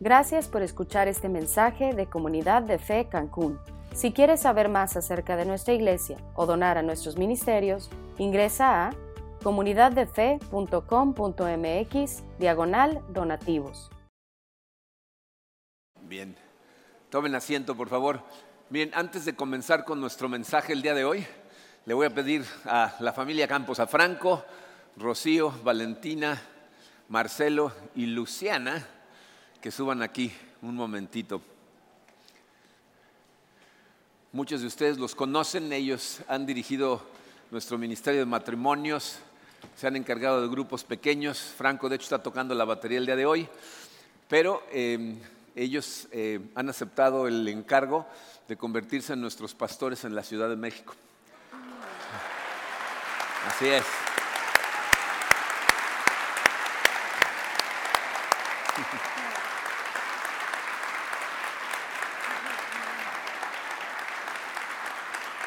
Gracias por escuchar este mensaje de Comunidad de Fe Cancún. Si quieres saber más acerca de nuestra iglesia o donar a nuestros ministerios, ingresa a comunidaddefe.com.mx diagonal donativos. Bien, tomen asiento por favor. Bien, antes de comenzar con nuestro mensaje el día de hoy, le voy a pedir a la familia Campos, a Franco, Rocío, Valentina, Marcelo y Luciana, que suban aquí un momentito. Muchos de ustedes los conocen, ellos han dirigido nuestro Ministerio de Matrimonios, se han encargado de grupos pequeños. Franco, de hecho, está tocando la batería el día de hoy, pero eh, ellos eh, han aceptado el encargo de convertirse en nuestros pastores en la Ciudad de México. Así es.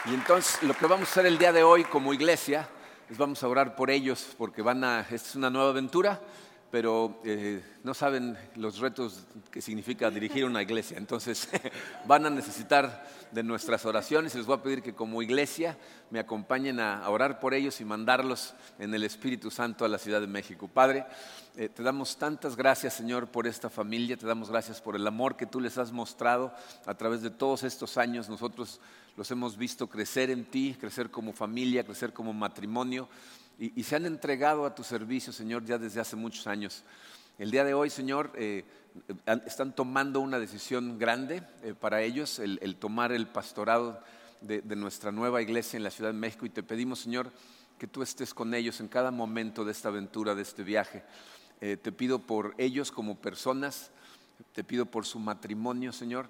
Y entonces lo que vamos a hacer el día de hoy como iglesia es vamos a orar por ellos porque van a, esta es una nueva aventura, pero eh, no saben los retos que significa dirigir una iglesia. Entonces van a necesitar de nuestras oraciones les voy a pedir que como iglesia me acompañen a, orar por ellos y mandarlos en el Espíritu Santo a la Ciudad de México. Padre, eh, te damos tantas gracias Señor por esta familia, te damos gracias por el amor que tú les has mostrado a través de todos estos años. Nosotros los hemos visto crecer en ti, crecer como familia, crecer como matrimonio y, se han entregado a tu servicio, Señor, ya desde hace muchos años. El día de hoy, Señor, eh, están tomando una decisión grande eh, para ellos, el, tomar el pastorado de, nuestra nueva iglesia en la Ciudad de México y te pedimos, Señor, que tú estés con ellos en cada momento de esta aventura, de este viaje. Eh, te pido por ellos como personas, te pido por su matrimonio, Señor,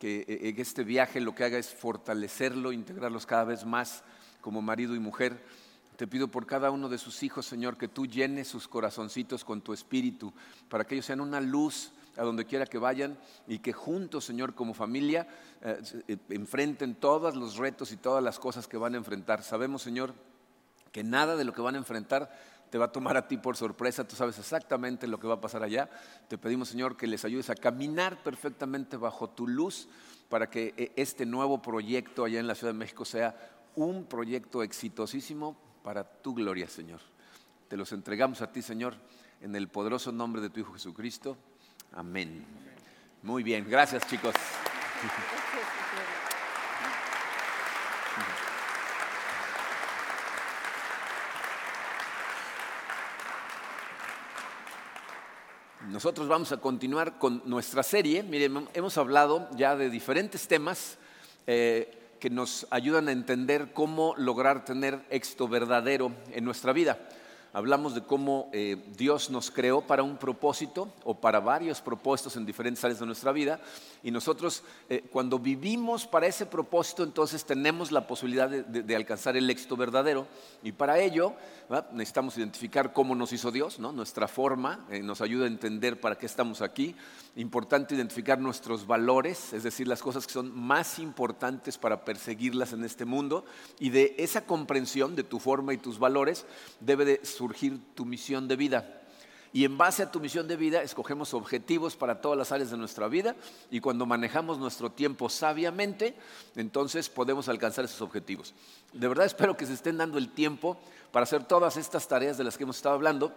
que en este viaje lo que haga es fortalecerlo, integrarlos cada vez más como marido y mujer te pido por cada uno de sus hijos, Señor, que tú llenes sus corazoncitos con tu espíritu, para que ellos sean una luz a donde quiera que vayan y que juntos, Señor, como familia, eh, enfrenten todos los retos y todas las cosas que van a enfrentar. Sabemos, Señor, que nada de lo que van a enfrentar te va a tomar a ti por sorpresa, tú sabes exactamente lo que va a pasar allá. Te pedimos, Señor, que les ayudes a caminar perfectamente bajo tu luz para que eh, este nuevo proyecto allá en la Ciudad de México sea un proyecto exitosísimo para tu gloria, Señor. Te los entregamos a ti, Señor, en el poderoso nombre de tu Hijo Jesucristo. Amén. Muy bien, gracias chicos. Nosotros vamos a continuar con nuestra serie. Miren, hemos hablado ya de diferentes temas. Eh, que nos ayudan a entender cómo lograr tener éxito verdadero en nuestra vida. Hablamos de cómo eh, Dios nos creó para un propósito o para varios propósitos en diferentes áreas de nuestra vida. Y nosotros eh, cuando vivimos para ese propósito entonces tenemos la posibilidad de, alcanzar el éxito verdadero. Y para ello necesitamos identificar cómo nos hizo Dios, nuestra forma eh, nos ayuda a entender para qué estamos aquí, importante identificar nuestros valores, es decir, las cosas que son más importantes para perseguirlas en este mundo. Y de esa comprensión de tu forma y tus valores debe de surgir tu misión de vida. Y en base a tu misión de vida escogemos objetivos para todas las áreas de nuestra vida y cuando manejamos nuestro tiempo sabiamente, entonces podemos alcanzar esos objetivos. De verdad espero que se estén dando el tiempo para hacer todas estas tareas de las que hemos estado hablando,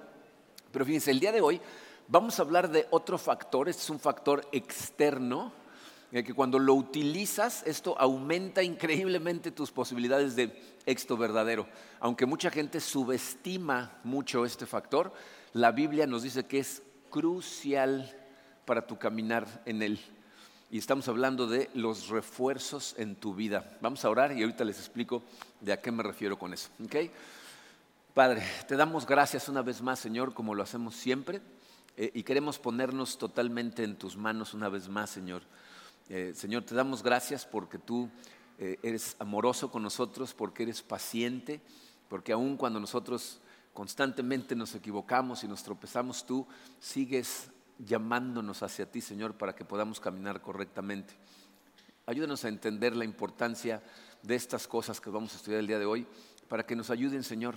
pero fíjense, el día de hoy vamos a hablar de otro factor, este es un factor externo, eh, que cuando lo utilizas, esto aumenta increíblemente tus posibilidades de éxito verdadero. Aunque mucha gente subestima mucho este factor, la Biblia nos dice que es crucial para tu caminar en él. Y estamos hablando de los refuerzos en tu vida. Vamos a orar y ahorita les explico de a qué me refiero con eso. Padre, te damos gracias una vez más, Señor, como lo hacemos siempre. Eh, y queremos ponernos totalmente en tus manos una vez más, Señor. Eh, Señor, te damos gracias porque tú eh, eres amoroso con nosotros, porque eres paciente, porque aun cuando nosotros constantemente nos equivocamos y nos tropezamos, tú sigues llamándonos hacia ti, Señor, para que podamos caminar correctamente. Ayúdanos a entender la importancia de estas cosas que vamos a estudiar el día de hoy, para que nos ayuden, Señor,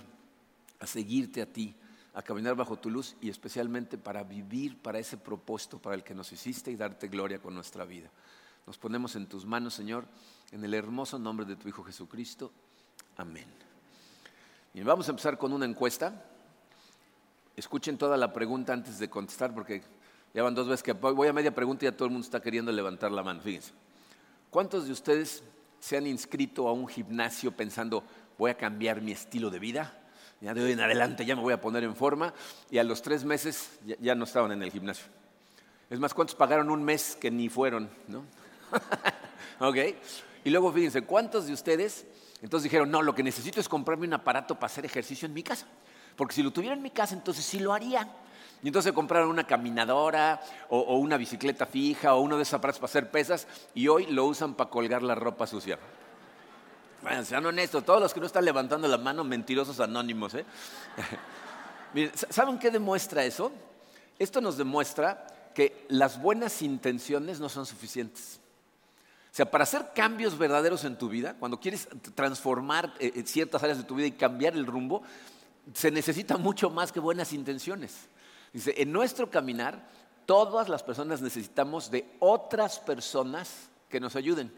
a seguirte a ti, a caminar bajo tu luz y especialmente para vivir para ese propósito para el que nos hiciste y darte gloria con nuestra vida. Nos ponemos en tus manos, Señor, en el hermoso nombre de tu Hijo Jesucristo. Amén. Y vamos a empezar con una encuesta. Escuchen toda la pregunta antes de contestar porque ya van dos veces que voy a media pregunta y ya todo el mundo está queriendo levantar la mano. Fíjense. ¿Cuántos de ustedes se han inscrito a un gimnasio pensando, voy a cambiar mi estilo de vida? Ya de hoy en adelante ya me voy a poner en forma y a los tres meses ya, no estaban en el gimnasio. Es más, ¿cuántos pagaron un mes que ni fueron? ¿no? ok. Y luego fíjense, ¿cuántos de ustedes entonces dijeron, no, lo que necesito es comprarme un aparato para hacer ejercicio en mi casa? Porque si lo tuviera en mi casa, entonces sí lo haría. Y entonces compraron una caminadora o, una bicicleta fija o uno de esos aparatos para hacer pesas y hoy lo usan para colgar la ropa sucia. Bueno, sean honestos, todos los que no están levantando la mano, mentirosos anónimos. ¿eh? ¿saben qué demuestra eso? Esto nos demuestra que las buenas intenciones no son suficientes. Sea, para hacer cambios verdaderos en tu vida, cuando quieres transformar eh, ciertas áreas de tu vida y cambiar el rumbo, se necesita mucho más que buenas intenciones. Dice, en nuestro caminar, todas las personas necesitamos de otras personas que nos ayuden.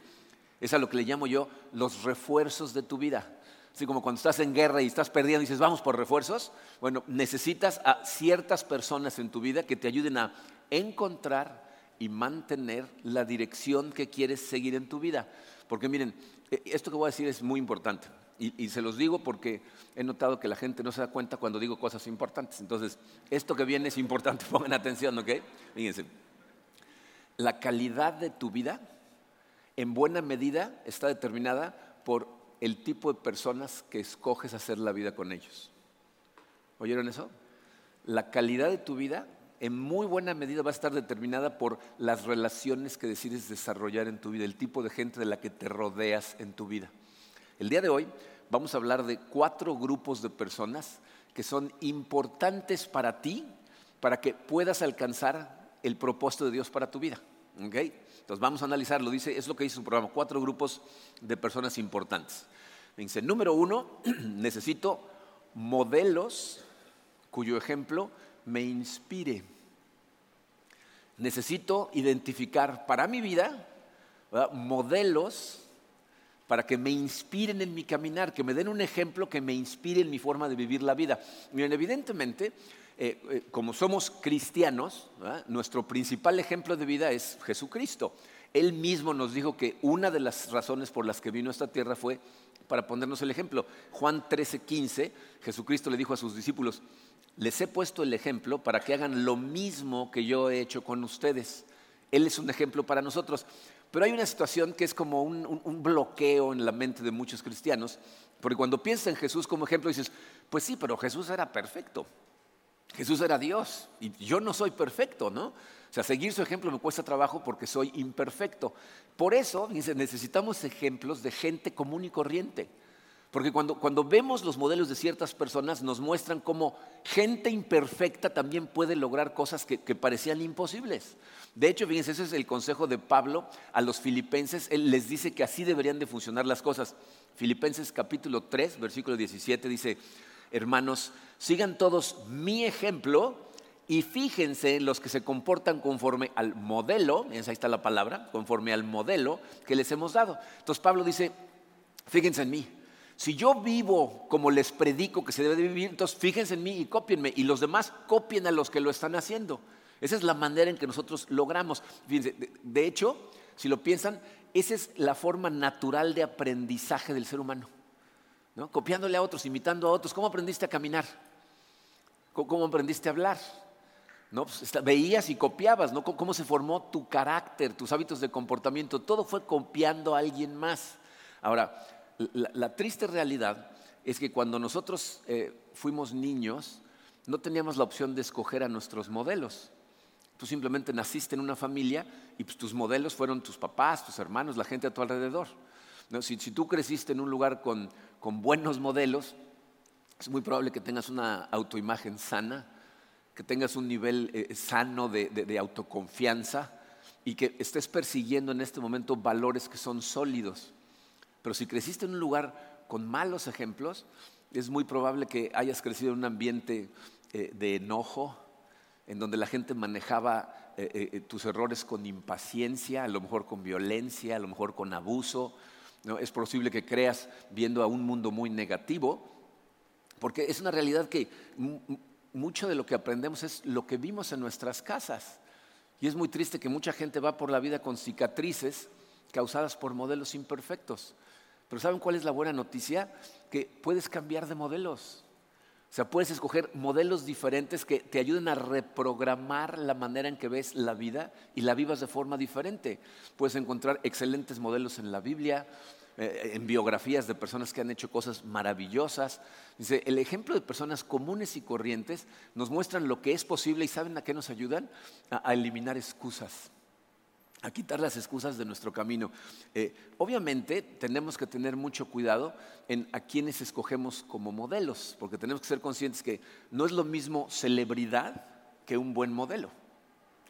Es a lo que le llamo yo los refuerzos de tu vida. Así como cuando estás en guerra y estás perdiendo y dices, vamos por refuerzos. Bueno, necesitas a ciertas personas en tu vida que te ayuden a encontrar y mantener la dirección que quieres seguir en tu vida. Porque miren, e, esto que voy a decir es muy importante. Y, se los digo porque he notado que la gente no se da cuenta cuando digo cosas importantes. Entonces, esto que viene es importante, pongan atención, ¿ok? Fíjense, la calidad de tu vida en buena medida está determinada por el tipo de personas que escoges hacer la vida con ellos. ¿Oyeron eso? La calidad de tu vida en muy buena medida va a estar determinada por las relaciones que decides desarrollar en tu vida, el tipo de gente de la que te rodeas en tu vida. El día de hoy vamos a hablar de cuatro grupos de personas que son importantes para ti, para que puedas alcanzar el propósito de Dios para tu vida. Entonces vamos a analizarlo, dice, es lo que dice su programa, cuatro grupos de personas importantes. Dice, número uno, necesito modelos cuyo ejemplo me inspire. Necesito identificar para mi vida modelos para que me inspiren en mi caminar, que me den un ejemplo que me inspire en mi forma de vivir la vida. Miren, evidentemente, eh, eh, como somos cristianos, nuestro principal ejemplo de vida es Jesucristo. Él mismo nos dijo que una de las razones por las que vino a esta tierra fue para ponernos el ejemplo. Juan 13, 15, Jesucristo le dijo a sus discípulos, les he puesto el ejemplo para que hagan lo mismo que yo he hecho con ustedes. Él es un ejemplo para nosotros. Pero hay una situación que es como un, bloqueo en la mente de muchos cristianos, porque cuando piensas en Jesús como ejemplo dices, pues sí, pero Jesús era perfecto. Jesús era Dios y yo no soy perfecto, ¿no? O sea, seguir su ejemplo me cuesta trabajo porque soy imperfecto. Por eso, necesitamos ejemplos de gente común y corriente. Porque cuando, cuando, vemos los modelos de ciertas personas nos muestran cómo gente imperfecta también puede lograr cosas que, que, parecían imposibles. De hecho, fíjense, ese es el consejo de Pablo a los filipenses. Él les dice que así deberían de funcionar las cosas. Filipenses capítulo 3, versículo 17 dice, hermanos, sigan todos mi ejemplo y fíjense en los que se comportan conforme al modelo, ahí está la palabra, conforme al modelo que les hemos dado. Entonces Pablo dice, fíjense en mí si yo vivo como les predico que se debe de vivir, entonces fíjense en mí y cópienme. Y los demás copien a los que lo están haciendo. Esa es la manera en que nosotros logramos. De, hecho, si lo piensan, esa es la forma natural de aprendizaje del ser humano. ¿no? Copiándole a otros, imitando a otros. ¿Cómo aprendiste a caminar? ¿Cómo, aprendiste a hablar? ¿No? Pues, veías y copiabas, ¿no? ¿Cómo se formó tu carácter, tus hábitos de comportamiento? Todo fue copiando a alguien más. Ahora, la, triste realidad es que cuando nosotros eh, fuimos niños, no teníamos la opción de escoger a nuestros modelos. Tú simplemente naciste en una familia y pues, tus modelos fueron tus papás, tus hermanos, la gente a tu alrededor. Si, tú creciste en un lugar con, buenos modelos, es muy probable que tengas una autoimagen sana, que tengas un nivel eh, sano de autoconfianza y que estés persiguiendo en este momento valores que son sólidos. Pero si creciste en un lugar con malos ejemplos, es muy probable que hayas crecido en un ambiente eh, de enojo, en donde la gente manejaba eh, eh, tus errores con impaciencia, a lo mejor con violencia, a lo mejor con abuso. Es posible que creas viendo a un mundo muy negativo, porque es una realidad que mucho de lo que aprendemos es lo que vimos en nuestras casas. Y es muy triste que mucha gente va por la vida con cicatrices causadas por modelos imperfectos. Pero ¿saben cuál es la buena noticia? Que puedes cambiar de modelos. O sea, puedes escoger modelos diferentes que te ayuden a reprogramar la manera en que ves la vida y la vivas de forma diferente. Puedes encontrar excelentes modelos en la Biblia, eh, en biografías de personas que han hecho cosas maravillosas. Dice, el ejemplo de personas comunes y corrientes nos muestran lo que es posible y saben a qué nos ayudan? a eliminar excusas a quitar las excusas de nuestro camino. Eh, obviamente tenemos que tener mucho cuidado en a quienes escogemos como modelos, porque tenemos que ser conscientes que no es lo mismo celebridad que un buen modelo.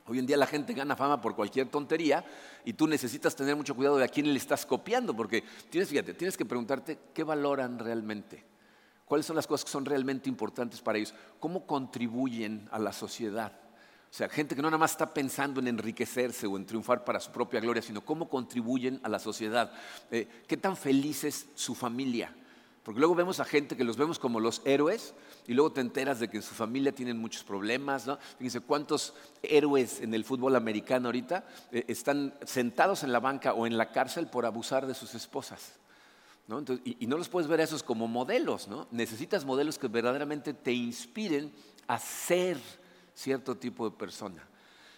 Hoy en día la gente gana fama por cualquier tontería y tú necesitas tener mucho cuidado de a quién le estás copiando, porque tienes, fíjate, tienes que preguntarte qué valoran realmente, cuáles son las cosas que son realmente importantes para ellos, cómo contribuyen a la sociedad. O sea, gente que no nada más está pensando en enriquecerse o en triunfar para su propia gloria, sino cómo contribuyen a la sociedad. Eh, ¿Qué tan feliz es su familia? Porque luego vemos a gente que los vemos como los héroes y luego te enteras de que en su familia tienen muchos problemas. ¿no? Fíjense cuántos héroes en el fútbol americano ahorita eh, están sentados en la banca o en la cárcel por abusar de sus esposas. y, y, no los puedes ver a esos como modelos. ¿no? Necesitas modelos que verdaderamente te inspiren a ser cierto tipo de persona.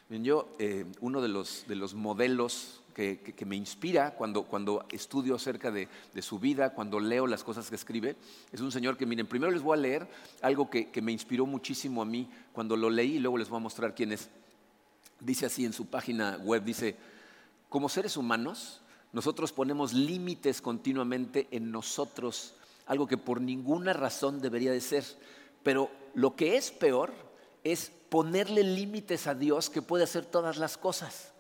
yo, eh, uno de los, de los modelos que, me inspira cuando, cuando estudio acerca de, su vida, cuando leo las cosas que escribe, es un señor que, miren, primero les voy a leer algo que, que me inspiró muchísimo a mí cuando lo leí y luego les voy a mostrar quién es. Dice así en su página web, dice, como seres humanos, nosotros ponemos límites continuamente en nosotros, algo que por ninguna razón debería de ser. Pero lo que es peor es ponerle límites a Dios que puede hacer todas las cosas.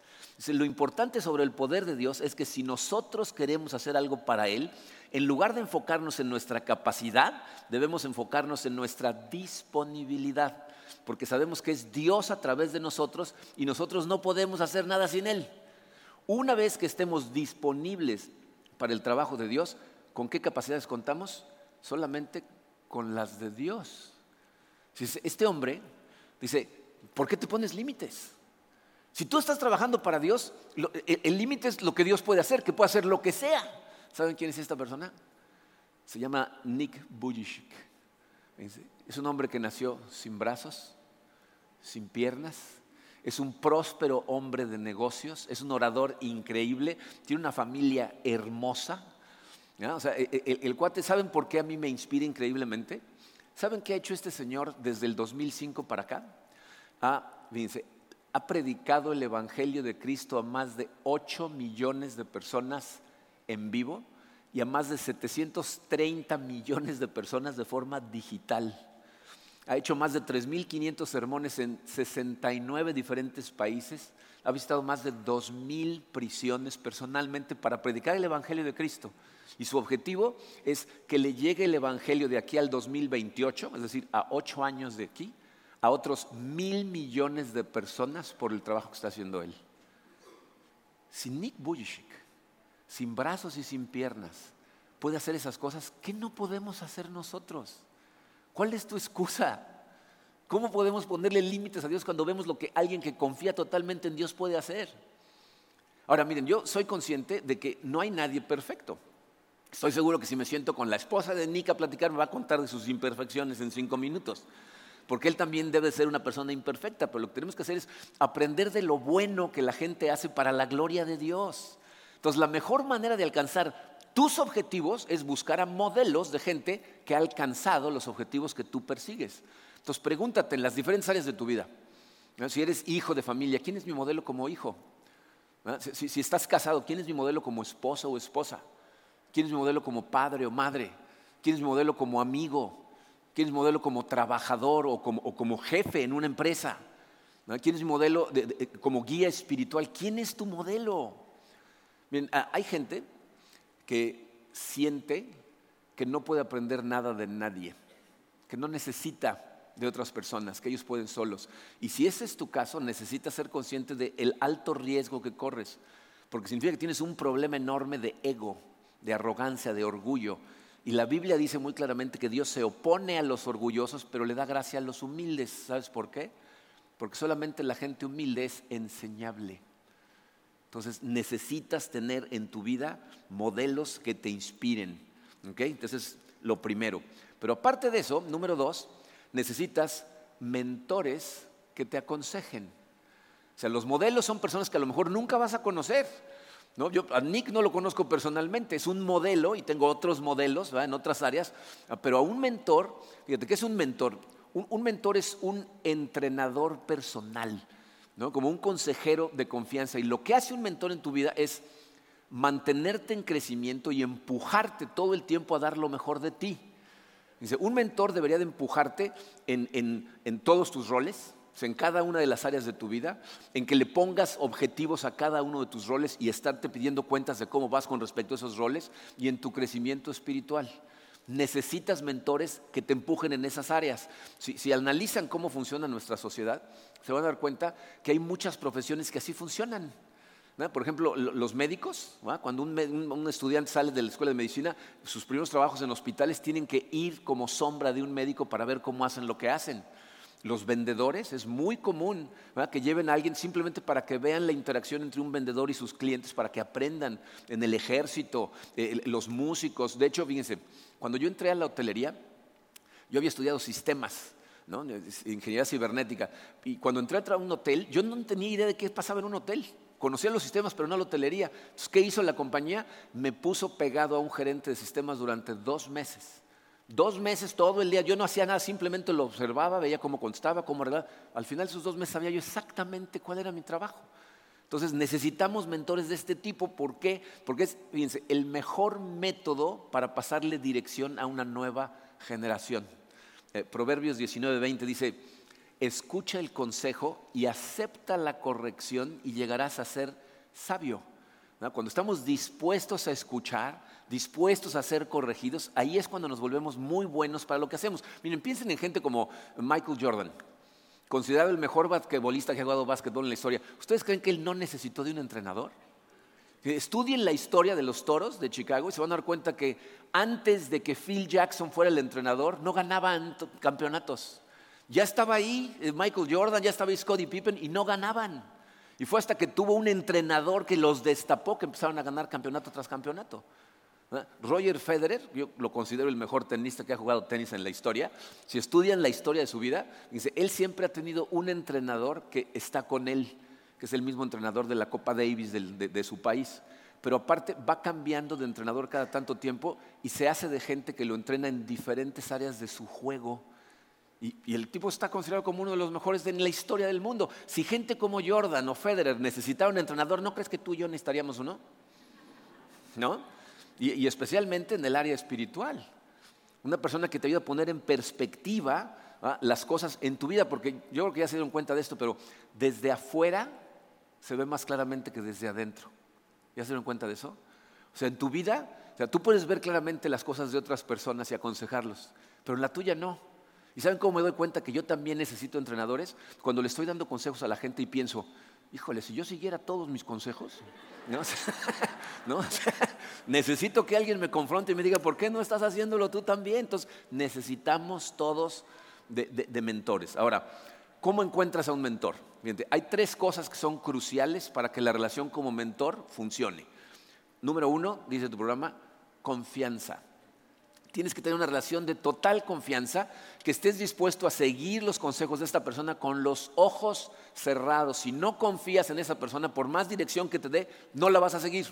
Lo importante sobre el poder de Dios es que si nosotros queremos hacer algo para Él, en lugar de enfocarnos en nuestra capacidad, debemos enfocarnos en nuestra disponibilidad, porque sabemos que es Dios a través de nosotros y nosotros no podemos hacer nada sin Él. Una vez que estemos disponibles para el trabajo de Dios, ¿con qué capacidades contamos? Solamente con las de Dios. Este hombre Dice, ¿por qué te pones límites? Si tú estás trabajando para Dios, el límite es lo que Dios puede hacer, que puede hacer lo que sea. ¿Saben quién es esta persona? Se llama Nick Bujicic. Es un hombre que nació sin brazos, sin piernas, es un próspero hombre de negocios, es un orador increíble, tiene una familia hermosa. O sea, e, e, el, cuate, ¿saben por qué a mí me inspira increíblemente? ¿Saben qué ha hecho este señor desde el 2005 para acá? Ha, ha predicado el Evangelio de Cristo a más de 8 millones de personas en vivo y a más de 730 millones de personas de forma digital. Ha hecho más de 3.500 sermones en 69 diferentes países. Ha visitado más de 2.000 prisiones personalmente para predicar el Evangelio de Cristo. Y su objetivo es que le llegue el Evangelio de aquí al 2028, es decir, a ocho años de aquí, a otros mil millones de personas por el trabajo que está haciendo él. Sin Nick Bujicic, sin brazos y sin piernas, puede hacer esas cosas, ¿qué no podemos hacer nosotros? ¿Cuál es tu excusa? ¿Cómo podemos ponerle límites a Dios cuando vemos lo que alguien que confía totalmente en Dios puede hacer? Ahora, miren, yo soy consciente de que no hay nadie perfecto. Estoy seguro que si me siento con la esposa de Nick a platicar, me va a contar de sus imperfecciones en cinco minutos. Porque él también debe ser una persona imperfecta, pero lo que tenemos que hacer es aprender de lo bueno que la gente hace para la gloria de Dios. Entonces, la mejor manera de alcanzar tus objetivos es buscar a modelos de gente que ha alcanzado los objetivos que tú persigues. Entonces, pregúntate en las diferentes áreas de tu vida. Si eres hijo de familia, ¿quién es mi modelo como hijo? Si, si estás casado, ¿quién es mi modelo como esposo o esposa? ¿Quién es mi modelo como padre o madre? ¿Quién es mi modelo como amigo? ¿Quién es mi modelo como trabajador o como, jefe en una empresa? ¿Quién es mi modelo como guía espiritual? ¿Quién es tu modelo? Bien, hay gente que siente que no puede aprender nada de nadie, que no necesita de otras personas, que ellos pueden solos. Y si ese es tu caso, necesitas ser consciente del alto riesgo que corres, porque significa que tienes un problema enorme de ego, de arrogancia, de orgullo. Y la Biblia dice muy claramente que Dios se opone a los orgullosos, pero le da gracia a los humildes. ¿Sabes por qué? Porque solamente la gente humilde es enseñable. Entonces necesitas tener en tu vida modelos que te inspiren. Entonces, lo primero. Pero aparte de eso, número dos, necesitas mentores que te aconsejen. O sea, los modelos son personas que a lo mejor nunca vas a conocer. ¿No? Yo a Nick no lo conozco personalmente, es un modelo y tengo otros modelos en otras áreas, pero a un mentor, fíjate, ¿qué es un mentor? Un, mentor es un entrenador personal, ¿no? como un consejero de confianza. Y lo que hace un mentor en tu vida es mantenerte en crecimiento y empujarte todo el tiempo a dar lo mejor de ti. Dice, un mentor debería de empujarte en, todos tus roles, en cada una de las áreas de tu vida, en que le pongas objetivos a cada uno de tus roles y estarte pidiendo cuentas de cómo vas con respecto a esos roles y en tu crecimiento espiritual. Necesitas mentores que te empujen en esas áreas. Si, si analizan cómo funciona nuestra sociedad, se van a dar cuenta que hay muchas profesiones que así funcionan. Por ejemplo, los médicos, cuando un, estudiante sale de la escuela de medicina, sus primeros trabajos en hospitales tienen que ir como sombra de un médico para ver cómo hacen lo que hacen. Los vendedores, es muy común que lleven a alguien simplemente para que vean la interacción entre un vendedor y sus clientes, para que aprendan en el ejército, eh, los músicos. De hecho, fíjense, cuando yo entré a la hotelería, yo había estudiado sistemas. ingeniería cibernética. Y cuando entré a un hotel, yo no tenía idea de qué pasaba en un hotel. Conocía los sistemas, pero no la hotelería. Entonces, ¿qué hizo la compañía? Me puso pegado a un gerente de sistemas durante dos meses. Dos meses todo el día. Yo no hacía nada, simplemente lo observaba, veía cómo contestaba, cómo era. Al final de esos dos meses sabía yo exactamente cuál era mi trabajo. Entonces necesitamos mentores de este tipo. ¿Por qué? Porque es, fíjense, el mejor método para pasarle dirección a una nueva generación. Eh, Proverbios 19:20 dice, escucha el consejo y acepta la corrección y llegarás a ser sabio. Cuando estamos dispuestos a escuchar, dispuestos a ser corregidos, ahí es cuando nos volvemos muy buenos para lo que hacemos. Miren, piensen en gente como Michael Jordan, considerado el mejor basquetbolista que ha jugado básquetbol en la historia. ¿Ustedes creen que él no necesitó de un entrenador? Estudien la historia de los toros de Chicago y se van a dar cuenta que antes de que Phil Jackson fuera el entrenador, no ganaban campeonatos. Ya estaba ahí eh, Michael Jordan, ya estaba ahí Scottie Pippen y no ganaban. Y fue hasta que tuvo un entrenador que los destapó que empezaron a ganar campeonato tras campeonato. Roger Federer, yo lo considero el mejor tenista que ha jugado tenis en la historia. Si estudian la historia de su vida, dice, él siempre ha tenido un entrenador que está con él, que es el mismo entrenador de la Copa Davis de su país. Pero aparte va cambiando de entrenador cada tanto tiempo y se hace de gente que lo entrena en diferentes áreas de su juego. Y, el tipo está considerado como uno de los mejores en la historia del mundo. Si gente como Jordan o Federer necesitara un entrenador, ¿no crees que tú y yo necesitaríamos uno? ¿No? Y, especialmente en el área espiritual. Una persona que te ayuda a poner en perspectiva las cosas en tu vida, porque yo creo que ya se dieron cuenta de esto, pero desde afuera se ve más claramente que desde adentro. ¿Ya se dieron cuenta de eso? O sea, en tu vida, o sea, tú puedes ver claramente las cosas de otras personas y aconsejarlos, pero en la tuya no. ¿Y saben cómo me doy cuenta que yo también necesito entrenadores? Cuando le estoy dando consejos a la gente y pienso, híjole, si yo siguiera todos mis consejos, ¿no? necesito que alguien me confronte y me diga, ¿por qué no estás haciéndolo tú también? Entonces, necesitamos todos de, mentores. Ahora, ¿cómo encuentras a un mentor? hay tres cosas que son cruciales para que la relación como mentor funcione. Número uno, dice tu programa, confianza. Tienes que tener una relación de total confianza, que estés dispuesto a seguir los consejos de esta persona con los ojos cerrados. Si no confías en esa persona, por más dirección que te dé, no la vas a seguir.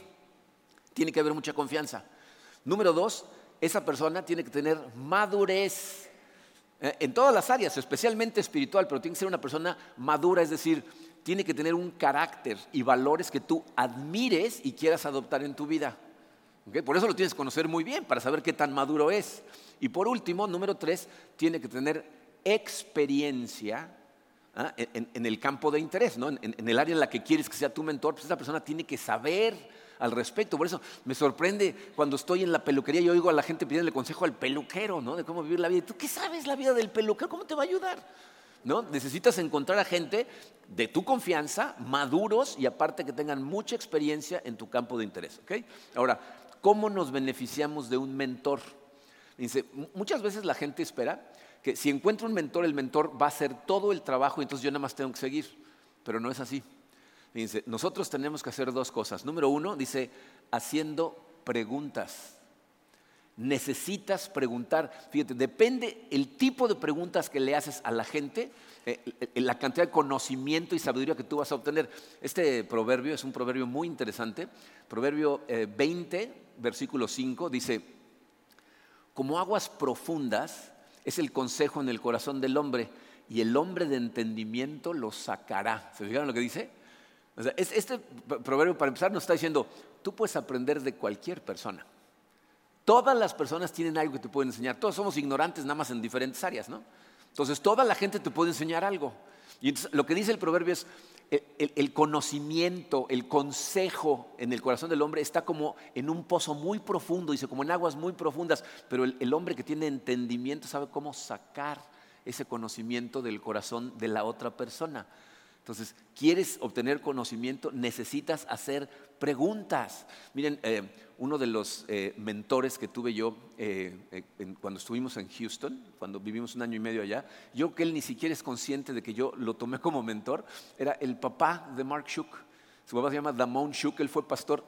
Tiene que haber mucha confianza. Número dos, esa persona tiene que tener madurez eh, en todas las áreas, especialmente espiritual, pero tiene que ser una persona madura, es decir, tiene que tener un carácter y valores que tú admires y quieras adoptar en tu vida. Por eso lo tienes que conocer muy bien, para saber qué tan maduro es. Y por último, número tres, tiene que tener experiencia ¿ah? en, el campo de interés, ¿no? en, el área en la que quieres que sea tu mentor. Pues esa persona tiene que saber al respecto. Por eso me sorprende cuando estoy en la peluquería y oigo a la gente pidiéndole consejo al peluquero, ¿no? De cómo vivir la vida. ¿Tú qué sabes la vida del peluquero? ¿Cómo te va a ayudar? ¿No? Necesitas encontrar a gente de tu confianza, maduros y aparte que tengan mucha experiencia en tu campo de interés. ¿ok? Ahora, ¿cómo nos beneficiamos de un mentor? Dice, muchas veces la gente espera que si encuentro un mentor, el mentor va a hacer todo el trabajo y entonces yo nada más tengo que seguir. Pero no es así. Dice, nosotros tenemos que hacer dos cosas. Número uno, dice, haciendo preguntas. Necesitas preguntar. Fíjate, depende el tipo de preguntas que le haces a la gente, eh, eh, la cantidad de conocimiento y sabiduría que tú vas a obtener. Este proverbio es un proverbio muy interesante. Proverbio 20, eh, versículo 5, dice, como aguas profundas es el consejo en el corazón del hombre y el hombre de entendimiento lo sacará. ¿Se fijaron lo que dice? este proverbio, para empezar, nos está diciendo, tú puedes aprender de cualquier persona. Todas las personas tienen algo que te pueden enseñar. Todos somos ignorantes nada más en diferentes áreas, ¿no? Entonces, toda la gente te puede enseñar algo. Y lo que dice el proverbio es, el, conocimiento, el consejo en el corazón del hombre está como en un pozo muy profundo, dice, como en aguas muy profundas, pero el hombre que tiene entendimiento sabe cómo sacar ese conocimiento del corazón de la otra persona. Entonces, ¿quieres obtener conocimiento? Necesitas hacer preguntas. Miren, eh, uno de los eh, mentores que tuve yo eh, cuando estuvimos en Houston, cuando vivimos un año y medio allá, yo que él ni siquiera es consciente de que yo lo tomé como mentor, era el papá de Mark Shook. Su papá se llama Damon Shook, él fue pastor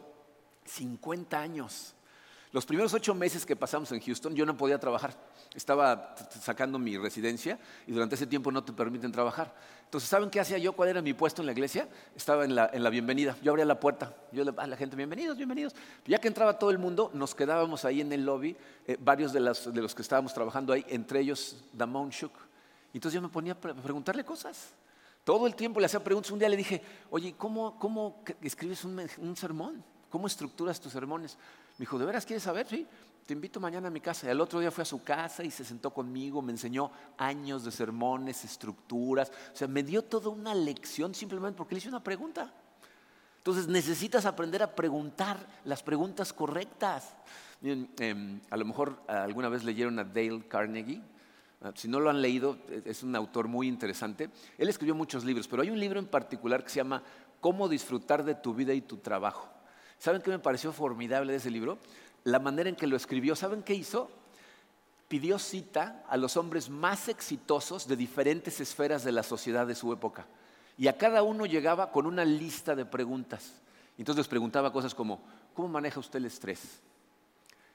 50 años. Los primeros ocho meses que pasamos en Houston, yo no podía trabajar. Estaba sacando mi residencia y durante ese tiempo no te permiten trabajar. Entonces, ¿saben qué hacía yo? ¿Cuál era mi puesto en la iglesia? Estaba en la, bienvenida. Yo abría la puerta. Yo le a la gente, bienvenidos, bienvenidos. Ya que entraba todo el mundo, nos quedábamos ahí en el lobby, eh, varios de, de, los que estábamos trabajando ahí, entre ellos Damon Shook. Y entonces yo me ponía a preguntarle cosas. Todo el tiempo le hacía preguntas. Un día le dije, oye, ¿cómo, cómo escribes un, un sermón? ¿Cómo estructuras tus sermones? Me dijo, ¿de veras quieres saber? Sí, te invito mañana a mi casa. Y otro día fue a su casa y se sentó conmigo, me enseñó años de sermones, estructuras. O sea, me dio toda una lección simplemente porque le hice una pregunta. Entonces necesitas aprender a preguntar las preguntas correctas. Em, a lo mejor alguna vez leyeron a Dale Carnegie. Ah, si no lo han leído, es un autor muy interesante. Él escribió muchos libros, pero hay un libro en particular que se llama Cómo disfrutar de tu vida y tu trabajo. ¿Saben qué me pareció formidable de ese libro? La manera en que lo escribió. ¿Saben qué hizo? Pidió cita a los hombres más exitosos de diferentes esferas de la sociedad de su época. Y a cada uno llegaba con una lista de preguntas. Entonces les preguntaba cosas como, ¿cómo maneja usted el estrés?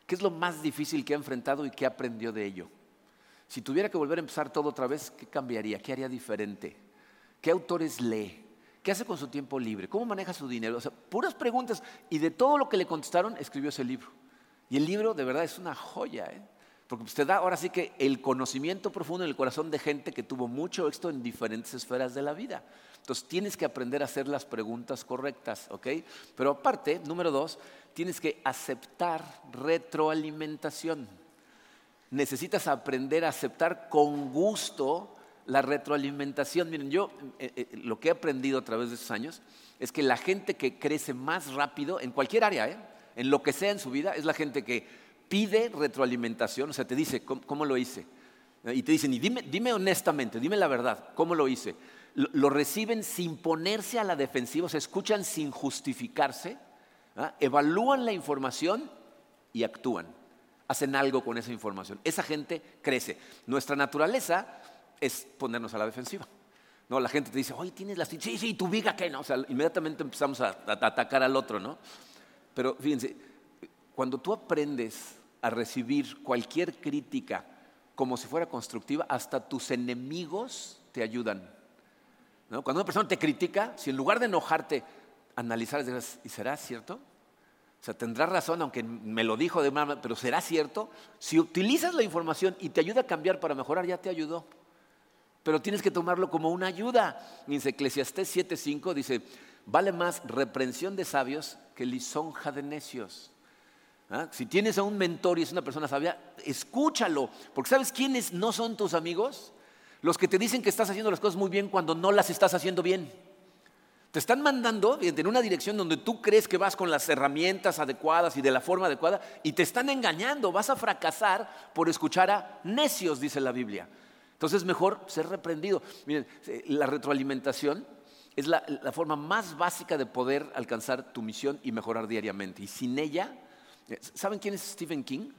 ¿Qué es lo más difícil que ha enfrentado y qué aprendió de ello? Si tuviera que volver a empezar todo otra vez, ¿qué cambiaría? ¿Qué haría diferente? ¿Qué autores lee? ¿Qué hace con su tiempo libre? ¿Cómo maneja su dinero? O sea, puras preguntas. Y de todo lo que le contestaron, escribió ese libro. Y el libro de verdad es una joya, ¿eh? porque usted da ahora sí que el conocimiento profundo en el corazón de gente que tuvo mucho éxito en diferentes esferas de la vida. Entonces tienes que aprender a hacer las preguntas correctas, ¿ok? Pero aparte, número dos, tienes que aceptar retroalimentación. Necesitas aprender a aceptar con gusto la retroalimentación. Miren, yo eh, eh, lo que he aprendido a través de esos años es que la gente que crece más rápido en cualquier área, ¿eh? en lo que sea en su vida, es la gente que pide retroalimentación, o sea, te dice, ¿cómo, lo hice? Y te dicen, y dime, dime, honestamente, dime la verdad, ¿cómo lo hice? Lo, reciben sin ponerse a la defensiva, se escuchan sin justificarse, ¿ah? evalúan la información y actúan, hacen algo con esa información. Esa gente crece. Nuestra naturaleza es ponernos a la defensiva. No, la gente te dice, oye, tienes la... Sí, sí, tu viga, ¿qué? No, o sea, inmediatamente empezamos a, atacar al otro, ¿no? Pero fíjense, cuando tú aprendes a recibir cualquier crítica como si fuera constructiva, hasta tus enemigos te ayudan. Cuando una persona te critica, si en lugar de enojarte, analizar, ¿y será cierto? O sea, tendrá razón, aunque me lo dijo de mala, pero ¿será cierto? Si utilizas la información y te ayuda a cambiar para mejorar, ya te ayudó pero tienes que tomarlo como una ayuda. Dice Eclesiastés 7:5 dice, vale más reprensión de sabios que lisonja de necios. ¿Ah? Si tienes a un mentor y es una persona sabia, escúchalo, porque ¿sabes quiénes no son tus amigos? Los que te dicen que estás haciendo las cosas muy bien cuando no las estás haciendo bien. Te están mandando en una dirección donde tú crees que vas con las herramientas adecuadas y de la forma adecuada y te están engañando. Vas a fracasar por escuchar a necios, dice la Biblia. Entonces mejor ser reprendido. Miren, eh, la retroalimentación es la, forma más básica de poder alcanzar tu misión y mejorar diariamente. Y sin ella, eh, ¿saben quién es Stephen King?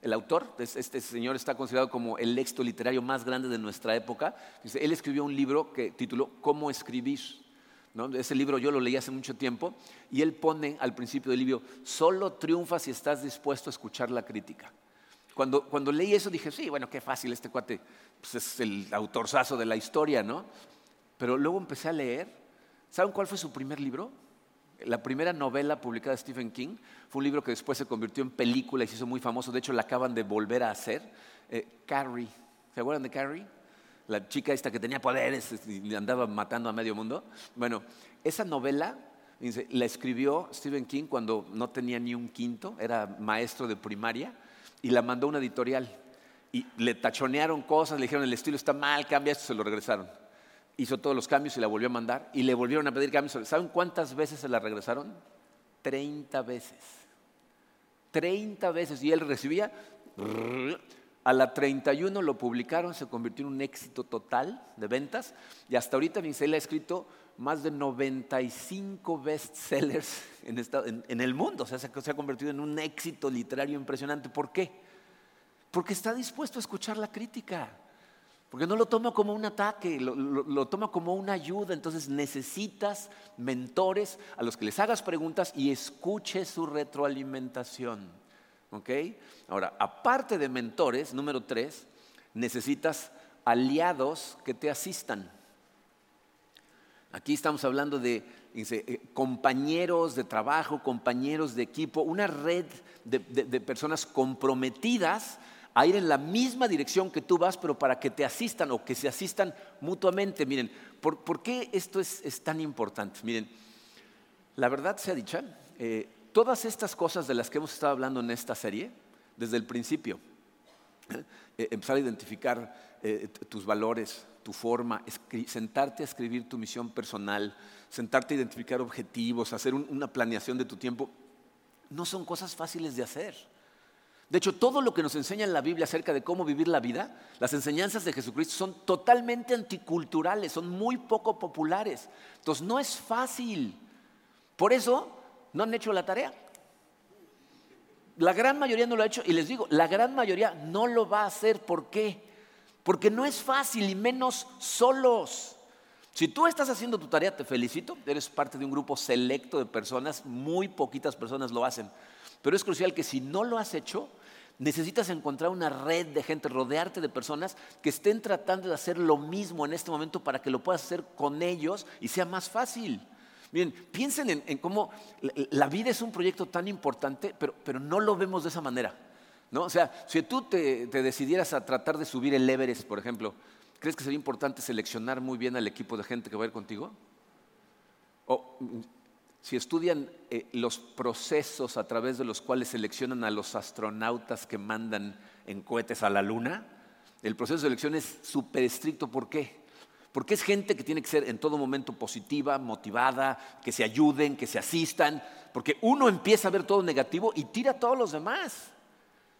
El autor, este señor está considerado como el éxito literario más grande de nuestra época. Él escribió un libro que tituló Cómo escribir. Ese libro yo lo leí hace mucho tiempo y él pone al principio del libro, solo triunfa si estás dispuesto a escuchar la crítica. Cuando, cuando leí eso dije, sí, bueno, qué fácil este cuate, pues es el autorzazo de la historia, ¿no? Pero luego empecé a leer, ¿saben cuál fue su primer libro? La primera novela publicada de Stephen King fue un libro que después se convirtió en película y se hizo muy famoso, de hecho la acaban de volver a hacer, eh, Carrie, ¿se acuerdan de Carrie? la chica esta que tenía poderes y andaba matando a medio mundo. Bueno, esa novela la escribió Stephen King cuando no tenía ni un quinto, era maestro de primaria, y la mandó a una editorial. Y le tachonearon cosas, le dijeron el estilo está mal, cambia esto, se lo regresaron. Hizo todos los cambios y la volvió a mandar y le volvieron a pedir cambios. ¿Saben cuántas veces se la regresaron? Treinta veces. Treinta veces. Y él recibía a la 31 lo publicaron, se convirtió en un éxito total de ventas y hasta ahorita Vincel ha escrito más de 95 bestsellers en, en, el mundo. O sea, se, ha convertido en un éxito literario impresionante. ¿Por qué? Porque está dispuesto a escuchar la crítica. Porque no lo toma como un ataque, lo, toma como una ayuda. Entonces necesitas mentores a los que les hagas preguntas y escuche su retroalimentación. ¿Ok? Ahora, aparte de mentores, número tres, necesitas aliados que te asistan. Aquí estamos hablando de eh, compañeros de trabajo, compañeros de equipo, una red de, personas comprometidas a ir en la misma dirección que tú vas, pero para que te asistan o que se asistan mutuamente. Miren, ¿por, qué esto es, tan importante? Miren, la verdad sea dicha, eh, todas estas cosas de las que hemos estado hablando en esta serie, desde el principio, eh, empezar a identificar eh, tus valores, tu forma, sentarte a escribir tu misión personal, sentarte a identificar objetivos, hacer una planeación de tu tiempo, no son cosas fáciles de hacer. De hecho, todo lo que nos enseña en la Biblia acerca de cómo vivir la vida, las enseñanzas de Jesucristo son totalmente anticulturales, son muy poco populares. Entonces, no es fácil. Por eso, no han hecho la tarea. La gran mayoría no lo ha hecho y les digo, la gran mayoría no lo va a hacer. ¿Por qué? Porque no es fácil y menos solos. Si tú estás haciendo tu tarea, te felicito, eres parte de un grupo selecto de personas, muy poquitas personas lo hacen. Pero es crucial que si no lo has hecho, necesitas encontrar una red de gente, rodearte de personas que estén tratando de hacer lo mismo en este momento para que lo puedas hacer con ellos y sea más fácil. Miren, piensen en, cómo la vida es un proyecto tan importante, pero, no lo vemos de esa manera. ¿no? O sea, si tú te, decidieras a tratar de subir el Everest, por ejemplo, ¿crees que sería importante seleccionar muy bien al equipo de gente que va a ir contigo? Si estudian eh, los procesos a través de los cuales seleccionan a los astronautas que mandan en cohetes a la Luna, el proceso de selección es súper estricto. ¿Por qué? Porque es gente que tiene que ser en todo momento positiva, motivada, que se ayuden, que se asistan, porque uno empieza a ver todo negativo y tira a todos los demás.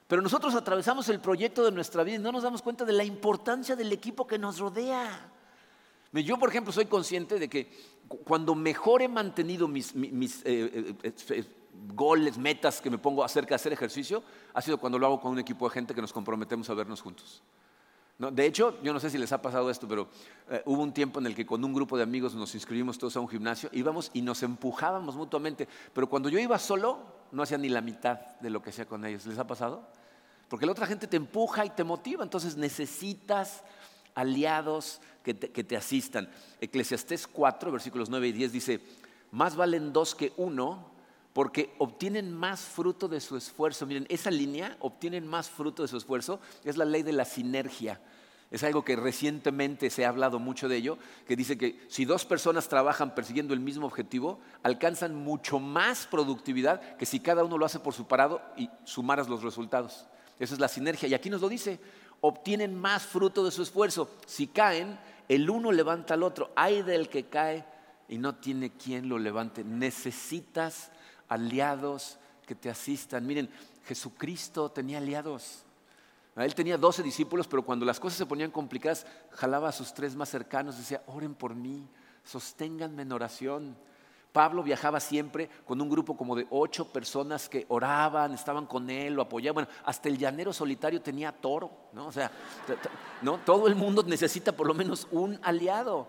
Pero nosotros atravesamos el proyecto de nuestra vida y no nos damos cuenta de la importancia del equipo que nos rodea. Yo, por ejemplo, soy consciente de que cuando mejor he mantenido mis, mis eh, eh, eh, goles, metas que me pongo acerca de hacer ejercicio, ha sido cuando lo hago con un equipo de gente que nos comprometemos a vernos juntos de hecho, yo no sé si les ha pasado esto, pero hubo un tiempo en el que con un grupo de amigos nos inscribimos todos a un gimnasio, íbamos y nos empujábamos mutuamente, pero cuando yo iba solo, no hacía ni la mitad de lo que hacía con ellos. ¿Les ha pasado? Porque la otra gente te empuja y te motiva, entonces necesitas aliados que te, asistan. Eclesiastés 4, versículos 9 y 10 dice, más valen dos que uno porque obtienen más fruto de su esfuerzo. Miren, esa línea, obtienen más fruto de su esfuerzo, es la ley de la sinergia. Es algo que recientemente se ha hablado mucho de ello, que dice que si dos personas trabajan persiguiendo el mismo objetivo, alcanzan mucho más productividad que si cada uno lo hace por su parado y sumaras los resultados. Esa es la sinergia. Y aquí nos lo dice, obtienen más fruto de su esfuerzo. Si caen, el uno levanta al otro. Hay del que cae y no tiene quien lo levante. Necesitas aliados que te asistan. Miren, Jesucristo tenía aliados. Él tenía 12 discípulos, pero cuando las cosas se ponían complicadas, jalaba a sus tres más cercanos, decía, oren por mí, sosténganme en oración. Pablo viajaba siempre con un grupo como de ocho personas que oraban, estaban con él, lo apoyaban. hasta el llanero solitario tenía toro, ¿no? O sea, ¿no? todo el mundo necesita por lo menos un aliado.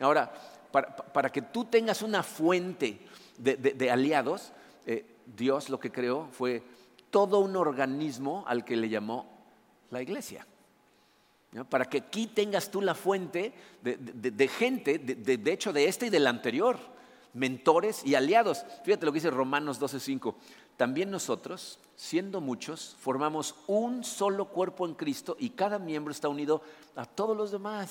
Ahora, para, que tú tengas una fuente de, aliados, eh, Dios lo que creó fue todo un organismo al que le llamó la iglesia. Para que aquí tengas tú la fuente de, gente, de, hecho de este y del anterior, mentores y aliados. Fíjate lo que dice Romanos 12:5. También nosotros, siendo muchos, formamos un solo cuerpo en Cristo y cada miembro está unido a todos los demás.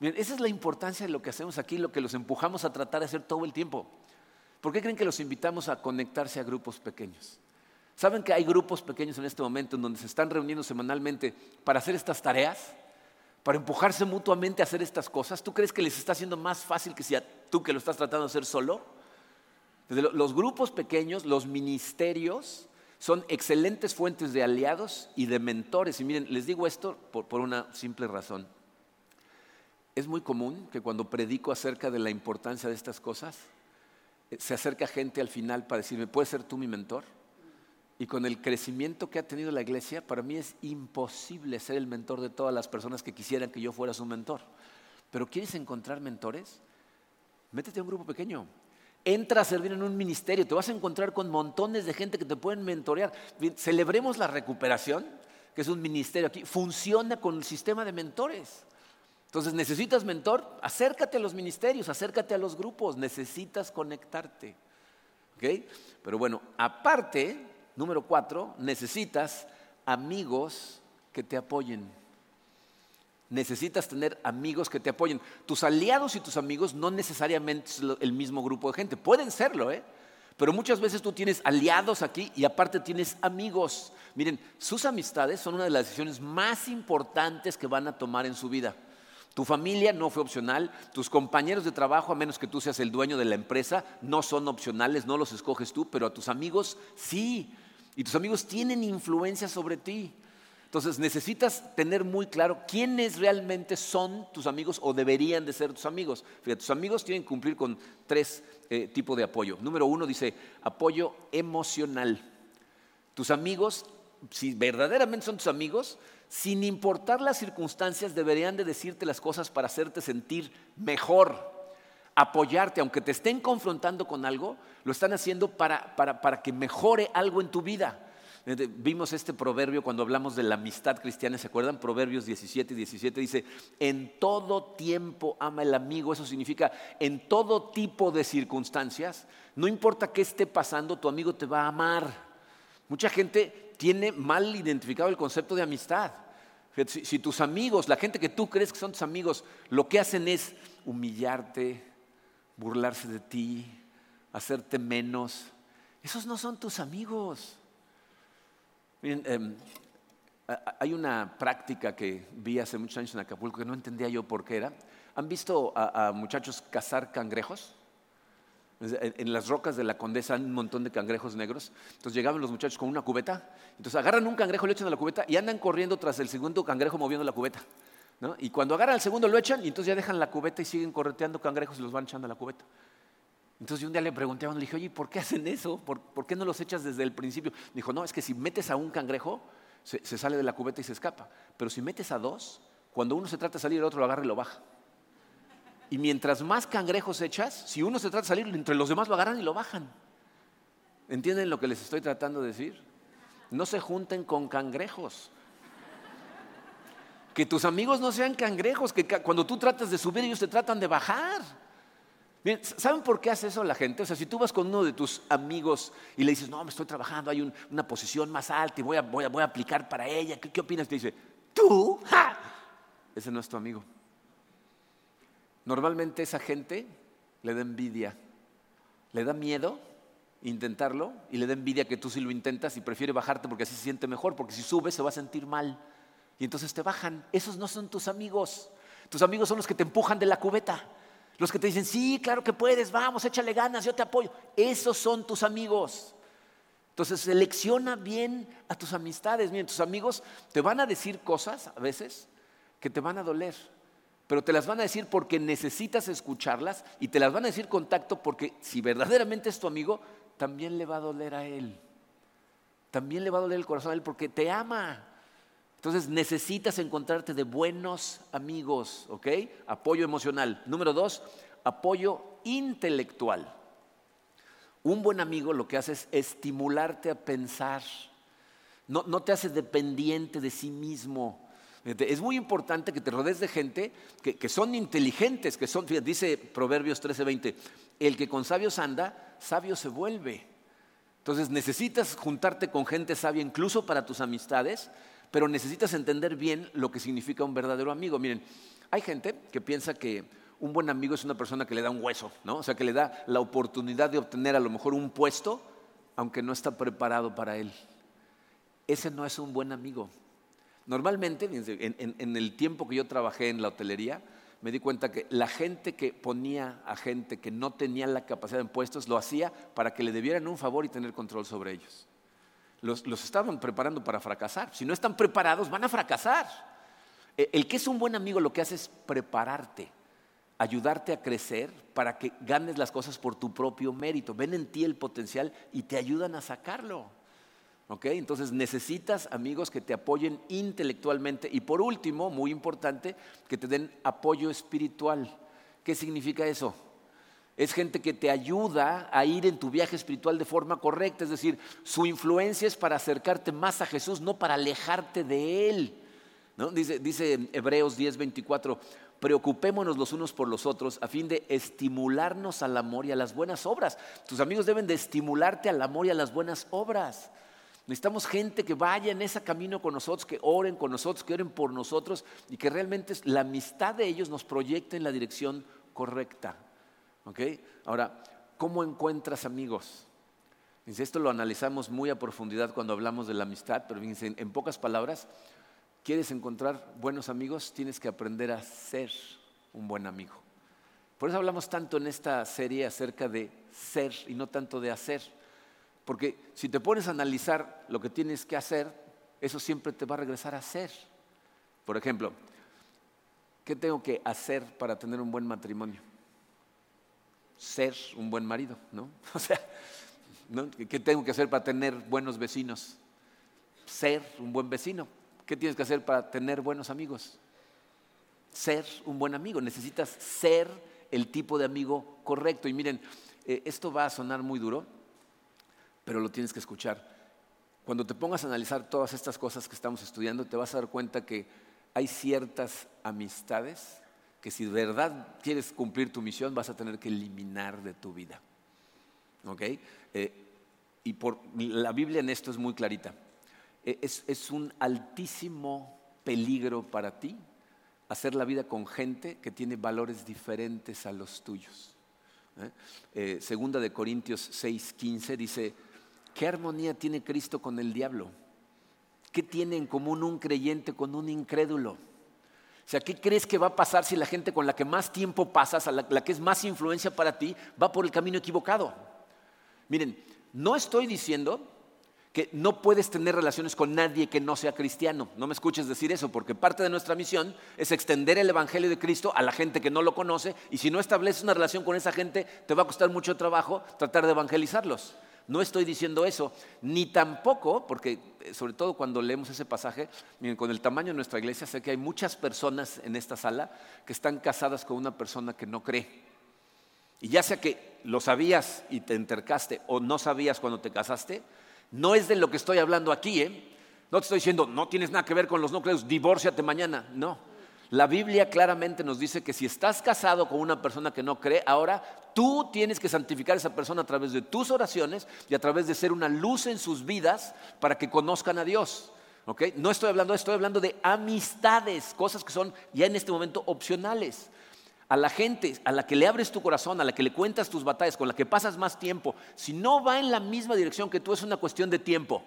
Esa es la importancia de lo que hacemos aquí, lo que los empujamos a tratar de hacer todo el tiempo. ¿Por qué creen que los invitamos a conectarse a grupos pequeños? ¿Saben que hay grupos pequeños en este momento en donde se están reuniendo semanalmente para hacer estas tareas? Para empujarse mutuamente a hacer estas cosas. ¿Tú crees que les está haciendo más fácil que si tú que lo estás tratando de hacer solo? Los grupos pequeños, los ministerios, son excelentes fuentes de aliados y de mentores. Y miren, les digo esto por, una simple razón. Es muy común que cuando predico acerca de la importancia de estas cosas, eh, se acerca gente al final para decirme, ¿puedes ser tú mi mentor? Y con el crecimiento que ha tenido la iglesia, para mí es imposible ser el mentor de todas las personas que quisieran que yo fuera su mentor. Pero ¿quieres encontrar mentores? Métete a un grupo pequeño. Entra a servir en un ministerio. Te vas a encontrar con montones de gente que te pueden mentorear. Celebremos la recuperación, que es un ministerio aquí. Funciona con el sistema de mentores. Entonces, ¿necesitas mentor? Acércate a los ministerios, acércate a los grupos. Necesitas conectarte. ¿Okay? Pero bueno, aparte, Número cuatro, necesitas amigos que te apoyen. Necesitas tener amigos que te apoyen. Tus aliados y tus amigos no necesariamente es el mismo grupo de gente. Pueden serlo, ¿eh? Pero muchas veces tú tienes aliados aquí y aparte tienes amigos. Miren, sus amistades son una de las decisiones más importantes que van a tomar en su vida. Tu familia no fue opcional, tus compañeros de trabajo, a menos que tú seas el dueño de la empresa, no son opcionales, no los escoges tú, pero a tus amigos sí. Y tus amigos tienen influencia sobre ti. Entonces necesitas tener muy claro quiénes realmente son tus amigos o deberían de ser tus amigos. Tus amigos tienen que cumplir con tres eh, tipos de apoyo. Número uno dice apoyo emocional. Tus amigos, si verdaderamente son tus amigos, sin importar las circunstancias, deberían de decirte las cosas para hacerte sentir mejor apoyarte, aunque te estén confrontando con algo, lo están haciendo para, que mejore algo en tu vida. Vimos este proverbio cuando hablamos de la amistad cristiana, ¿se acuerdan? Proverbios 17 y 17 dice, en todo tiempo ama el amigo, eso significa en todo tipo de circunstancias, no importa qué esté pasando, tu amigo te va a amar. Mucha gente tiene mal identificado el concepto de amistad. si tus amigos, la gente que tú crees que son tus amigos, lo que hacen es humillarte, burlarse de ti, hacerte menos. Esos no son tus amigos. Miren, em, hay una práctica que vi hace muchos años en Acapulco que no entendía yo por qué era. ¿Han visto a, muchachos cazar cangrejos? En, las rocas de la condesa hay un montón de cangrejos negros. Entonces llegaban los muchachos con una cubeta. Entonces agarran un cangrejo, le echan a la cubeta y andan corriendo tras el segundo cangrejo moviendo la cubeta. Y cuando agarran al segundo lo echan y entonces ya dejan la cubeta y siguen correteando cangrejos y los van echando a la cubeta. Entonces yo un día le pregunté a uno, le dije, oye, ¿por qué hacen eso? ¿Por, qué no los echas desde el principio? Me dijo, no, es que si metes a un cangrejo, se, sale de la cubeta y se escapa. Pero si metes a dos, cuando uno se trata de salir, el otro lo agarra y lo baja. Y mientras más cangrejos echas, si uno se trata de salir, entre los demás lo agarran y lo bajan. ¿Entienden lo que les estoy tratando de decir? No se junten con cangrejos. Que tus amigos no sean cangrejos, que cuando tú tratas de subir ellos te tratan de bajar. ¿Saben por qué hace eso la gente? O sea, si tú vas con uno de tus amigos y le dices, no, me estoy trabajando, hay una posición más alta y voy a, voy, a, aplicar para ella, ¿qué, opinas? Te dice, ¿tú? Ese no es tu amigo. Normalmente esa gente le da envidia, le da miedo intentarlo y le da envidia que tú sí lo intentas y prefiere bajarte porque así se siente mejor, porque si subes se va a sentir mal y entonces te bajan. Esos no son tus amigos. Tus amigos son los que te empujan de la cubeta, Los que te dicen, sí, claro que puedes, vamos, échale ganas, yo te apoyo. Esos son tus amigos. Entonces selecciona bien a tus amistades. Miren, tus amigos te van a decir cosas a veces que te van a doler, pero te las van a decir porque necesitas escucharlas y te las van a decir con tacto porque si verdaderamente es tu amigo, también le va a doler a él. También le va a doler el corazón a él porque te ama. Entonces necesitas encontrarte de buenos amigos, ¿ok? Apoyo emocional. Número dos, apoyo intelectual. Un buen amigo lo que hace es estimularte a pensar. No, te hace dependiente de sí mismo. Es muy importante que te rodees de gente que, son inteligentes, que son, dice Proverbios 13:20, el que con sabios anda, sabio se vuelve. Entonces necesitas juntarte con gente sabia incluso para tus amistades pero necesitas entender bien lo que significa un verdadero amigo. Miren, hay gente que piensa que un buen amigo es una persona que le da un hueso, ¿no? O sea, que le da la oportunidad de obtener a lo mejor un puesto, aunque no está preparado para él. Ese no es un buen amigo. Normalmente, en, el tiempo que yo trabajé en la hotelería, me di cuenta que la gente que ponía a gente que no tenía la capacidad de puestos lo hacía para que le debieran un favor y tener control sobre ellos los, estaban preparando para fracasar. Si no están preparados, van a fracasar. E, el que es un buen amigo lo que hace es prepararte, ayudarte a crecer para que ganes las cosas por tu propio mérito. Ven en ti el potencial y te ayudan a sacarlo. Entonces necesitas amigos que te apoyen intelectualmente y por último, muy importante, que te den apoyo espiritual. ¿Qué significa eso? Es gente que te ayuda a ir en tu viaje espiritual de forma correcta. Es decir, su influencia es para acercarte más a Jesús, no para alejarte de Él. Dice, dice Hebreos 10:24, preocupémonos los unos por los otros a fin de estimularnos al amor y a las buenas obras. Tus amigos deben de estimularte al amor y a las buenas obras. Necesitamos gente que vaya en ese camino con nosotros, que oren con nosotros, que oren por nosotros y que realmente la amistad de ellos nos proyecte en la dirección correcta. Ahora, ¿cómo encuentras amigos? esto lo analizamos muy a profundidad cuando hablamos de la amistad, pero en pocas palabras, ¿quieres encontrar buenos amigos? Tienes que aprender a ser un buen amigo. Por eso hablamos tanto en esta serie acerca de ser y no tanto de hacer. Porque si te pones a analizar lo que tienes que hacer, eso siempre te va a regresar a hacer. Por ejemplo, ¿qué tengo que hacer para tener un buen matrimonio? Ser un buen marido, ¿no? O sea, ¿qué tengo que hacer para tener buenos vecinos? Ser un buen vecino. ¿Qué tienes que hacer para tener buenos amigos? Ser un buen amigo. Necesitas ser el tipo de amigo correcto. Y miren, eh, esto va a sonar muy duro, pero lo tienes que escuchar. Cuando te pongas a analizar todas estas cosas que estamos estudiando, te vas a dar cuenta que hay ciertas amistades que si de verdad quieres cumplir tu misión vas a tener que eliminar de tu vida. ¿Ok? Eh, y por, la Biblia en esto es muy clarita. Eh, es, un altísimo peligro para ti hacer la vida con gente que tiene valores diferentes a los tuyos. ¿eh? segunda de Corintios 6:15 dice, ¿qué armonía tiene Cristo con el diablo? ¿Qué tiene en común un creyente con un incrédulo? Sea, ¿qué crees que va a pasar si la gente con la que más tiempo pasas, la, la que es más influencia para ti, va por el camino equivocado? Miren, no estoy diciendo que no puedes tener relaciones con nadie que no sea cristiano. No me escuches decir eso, porque parte de nuestra misión es extender el Evangelio de Cristo a la gente que no lo conoce, y si no estableces una relación con esa gente, te va a costar mucho trabajo tratar de evangelizarlos. No estoy diciendo eso, ni tampoco, porque eh, sobre todo cuando leemos ese pasaje, miren, con el tamaño de nuestra iglesia, sé que hay muchas personas en esta sala que están casadas con una persona que no cree. Y ya sea que lo sabías y te entercaste o no sabías cuando te casaste, no es de lo que estoy hablando aquí, ¿eh? No te estoy diciendo, no tienes nada que ver con los no divórciate mañana. No. La Biblia claramente nos dice que si estás casado con una persona que no cree, ahora tú tienes que santificar a esa persona a través de tus oraciones y a través de ser una luz en sus vidas para que conozcan a Dios. No estoy hablando de estoy hablando de amistades, cosas que son ya en este momento opcionales. A la gente a la que le abres tu corazón, a la que le cuentas tus batallas, con la que pasas más tiempo, si no va en la misma dirección que tú, es una cuestión de tiempo.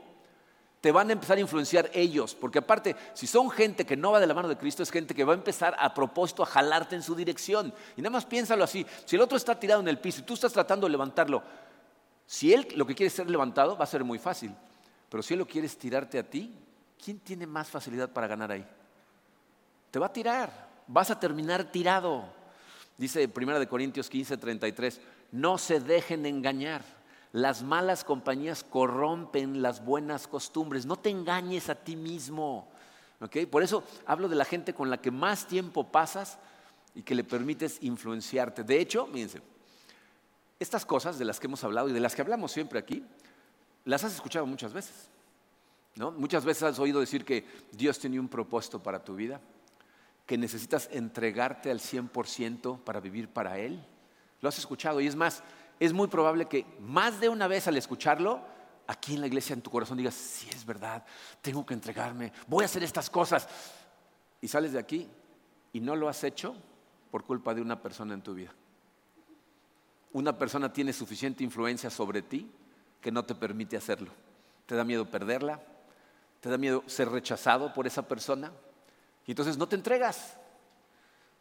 Te van a empezar a influenciar ellos, porque aparte, si son gente que no va de la mano de Cristo, es gente que va a empezar a propósito a jalarte en su dirección. Y nada más piénsalo así, si el otro está tirado en el piso y tú estás tratando de levantarlo, si él lo que quiere es ser levantado, va a ser muy fácil, pero si él lo quiere tirarte a ti, ¿quién tiene más facilidad para ganar ahí? Te va a tirar, vas a terminar tirado. Dice 1 Corintios 15, 33, no se dejen engañar. Las malas compañías corrompen las buenas costumbres. No te engañes a ti mismo. Por eso hablo de la gente con la que más tiempo pasas y que le permites influenciarte. De hecho, fíjense, estas cosas de las que hemos hablado y de las que hablamos siempre aquí, las has escuchado muchas veces. ¿no? Muchas veces has oído decir que Dios tiene un propósito para tu vida, que necesitas entregarte al 100% para vivir para Él. Lo has escuchado y es más, es muy probable que más de una vez al escucharlo, aquí en la iglesia, en tu corazón digas, sí es verdad, tengo que entregarme, voy a hacer estas cosas. Y sales de aquí y no lo has hecho por culpa de una persona en tu vida. Una persona tiene suficiente influencia sobre ti que no te permite hacerlo. Te da miedo perderla, te da miedo ser rechazado por esa persona y entonces no te entregas.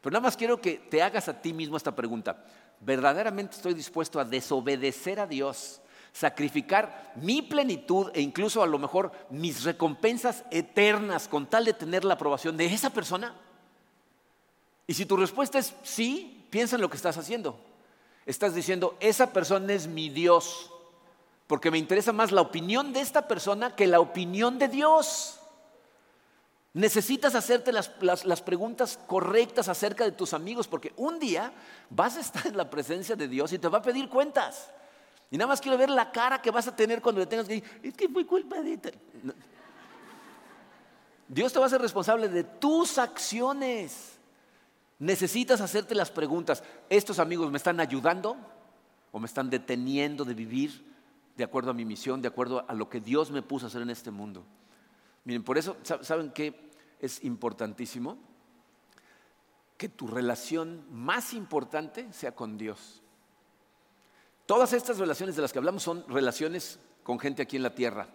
Pero nada más quiero que te hagas a ti mismo esta pregunta verdaderamente estoy dispuesto a desobedecer a Dios, sacrificar mi plenitud e incluso a lo mejor mis recompensas eternas con tal de tener la aprobación de esa persona? Y si tu respuesta es sí, piensa en lo que estás haciendo. Estás diciendo, esa persona es mi Dios, porque me interesa más la opinión de esta persona que la opinión de Dios. Necesitas hacerte las, preguntas correctas acerca de tus amigos, porque un día vas a estar en la presencia de Dios y te va a pedir cuentas. Y nada más quiero ver la cara que vas a tener cuando le tengas que decir, es que fue culpa de... Dios te va a ser responsable de tus acciones. Necesitas hacerte las preguntas, ¿estos amigos me están ayudando o me están deteniendo de vivir de acuerdo a mi misión, de acuerdo a lo que Dios me puso a hacer en este mundo? Miren, por eso, ¿saben qué es importantísimo? Que tu relación más importante sea con Dios. Todas estas relaciones de las que hablamos son relaciones con gente aquí en la tierra,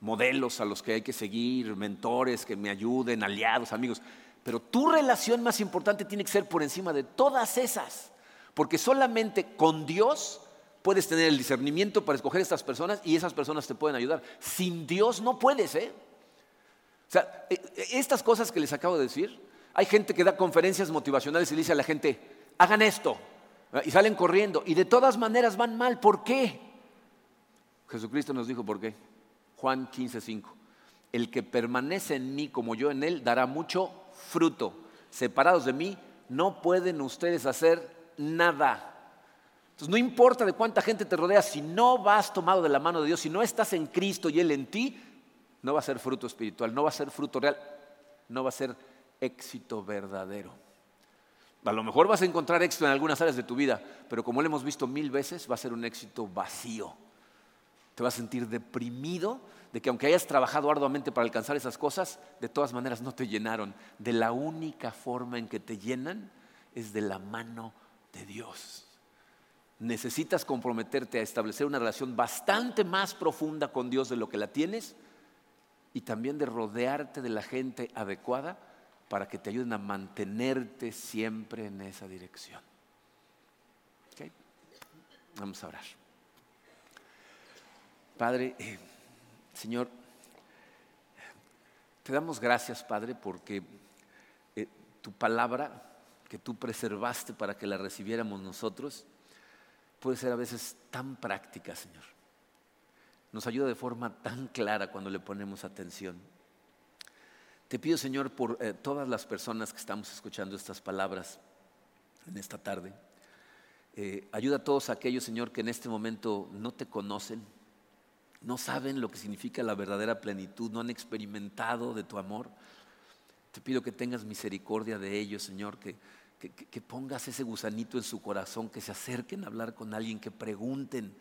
modelos a los que hay que seguir, mentores que me ayuden, aliados, amigos. Pero tu relación más importante tiene que ser por encima de todas esas, porque solamente con Dios puedes tener el discernimiento para escoger estas personas y esas personas te pueden ayudar. Sin Dios no puedes, ¿eh? Sea, e, e, estas cosas que les acabo de decir, hay gente que da conferencias motivacionales y dice a la gente, hagan esto, y salen corriendo, y de todas maneras van mal. ¿Por qué? Jesucristo nos dijo por qué. Juan 15:5. El que permanece en mí como yo en él dará mucho fruto. Separados de mí, no pueden ustedes hacer nada. Entonces, no importa de cuánta gente te rodea, si no vas tomado de la mano de Dios, si no estás en Cristo y Él en ti, no va a ser fruto espiritual, no va a ser fruto real, no va a ser éxito verdadero. A lo mejor vas a encontrar éxito en algunas áreas de tu vida, pero como lo hemos visto mil veces, va a ser un éxito vacío. Te vas a sentir deprimido de que aunque hayas trabajado arduamente para alcanzar esas cosas, de todas maneras no te llenaron. De la única forma en que te llenan es de la mano de Dios. Necesitas comprometerte a establecer una relación bastante más profunda con Dios de lo que la tienes y también de rodearte de la gente adecuada para que te ayuden a mantenerte siempre en esa dirección. Vamos a orar. Padre, eh, Señor, te damos gracias, Padre, porque eh, tu palabra que tú preservaste para que la recibiéramos nosotros puede ser a veces tan práctica, Señor nos ayuda de forma tan clara cuando le ponemos atención. Te pido, Señor, por eh, todas las personas que estamos escuchando estas palabras en esta tarde. Eh, ayuda a todos aquellos, Señor, que en este momento no te conocen, no saben lo que significa la verdadera plenitud, no han experimentado de tu amor. Te pido que tengas misericordia de ellos, Señor, que, que pongas ese gusanito en su corazón, que se acerquen a hablar con alguien, que pregunten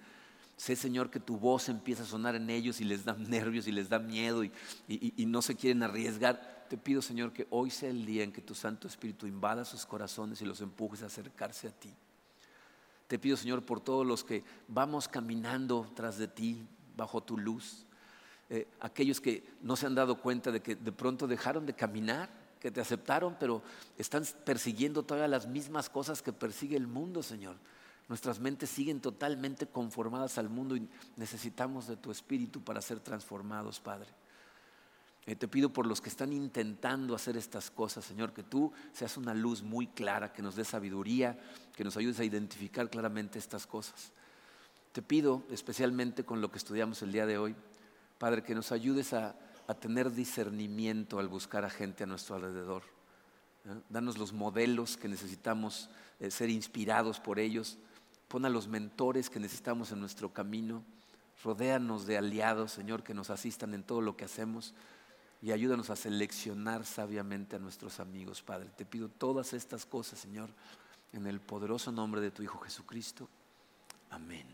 Sé, Señor, que tu voz empieza a sonar en ellos y les da nervios y les da miedo y, no se quieren arriesgar. Te pido, Señor, que hoy sea el día en que tu Santo Espíritu invada sus corazones y los empujes a acercarse a ti. Te pido, Señor, por todos los que vamos caminando tras de ti bajo tu luz. eh, aquellos que no se han dado cuenta de que de pronto dejaron de caminar, que te aceptaron, pero están persiguiendo todavía las mismas cosas que persigue el mundo, Señor. Nuestras mentes siguen totalmente conformadas al mundo y necesitamos de tu espíritu para ser transformados, Padre. Eh, te pido por los que están intentando hacer estas cosas, Señor, que tú seas una luz muy clara, que nos dé sabiduría, que nos ayudes a identificar claramente estas cosas. Te pido especialmente con lo que estudiamos el día de hoy, Padre, que nos ayudes a, tener discernimiento al buscar a gente a nuestro alrededor. Danos los modelos que necesitamos eh, ser inspirados por ellos. Pon a los mentores que necesitamos en nuestro camino. Rodéanos de aliados, Señor, que nos asistan en todo lo que hacemos y ayúdanos a seleccionar sabiamente a nuestros amigos, Padre. Te pido todas estas cosas, Señor, en el poderoso nombre de tu Hijo Jesucristo. Amén.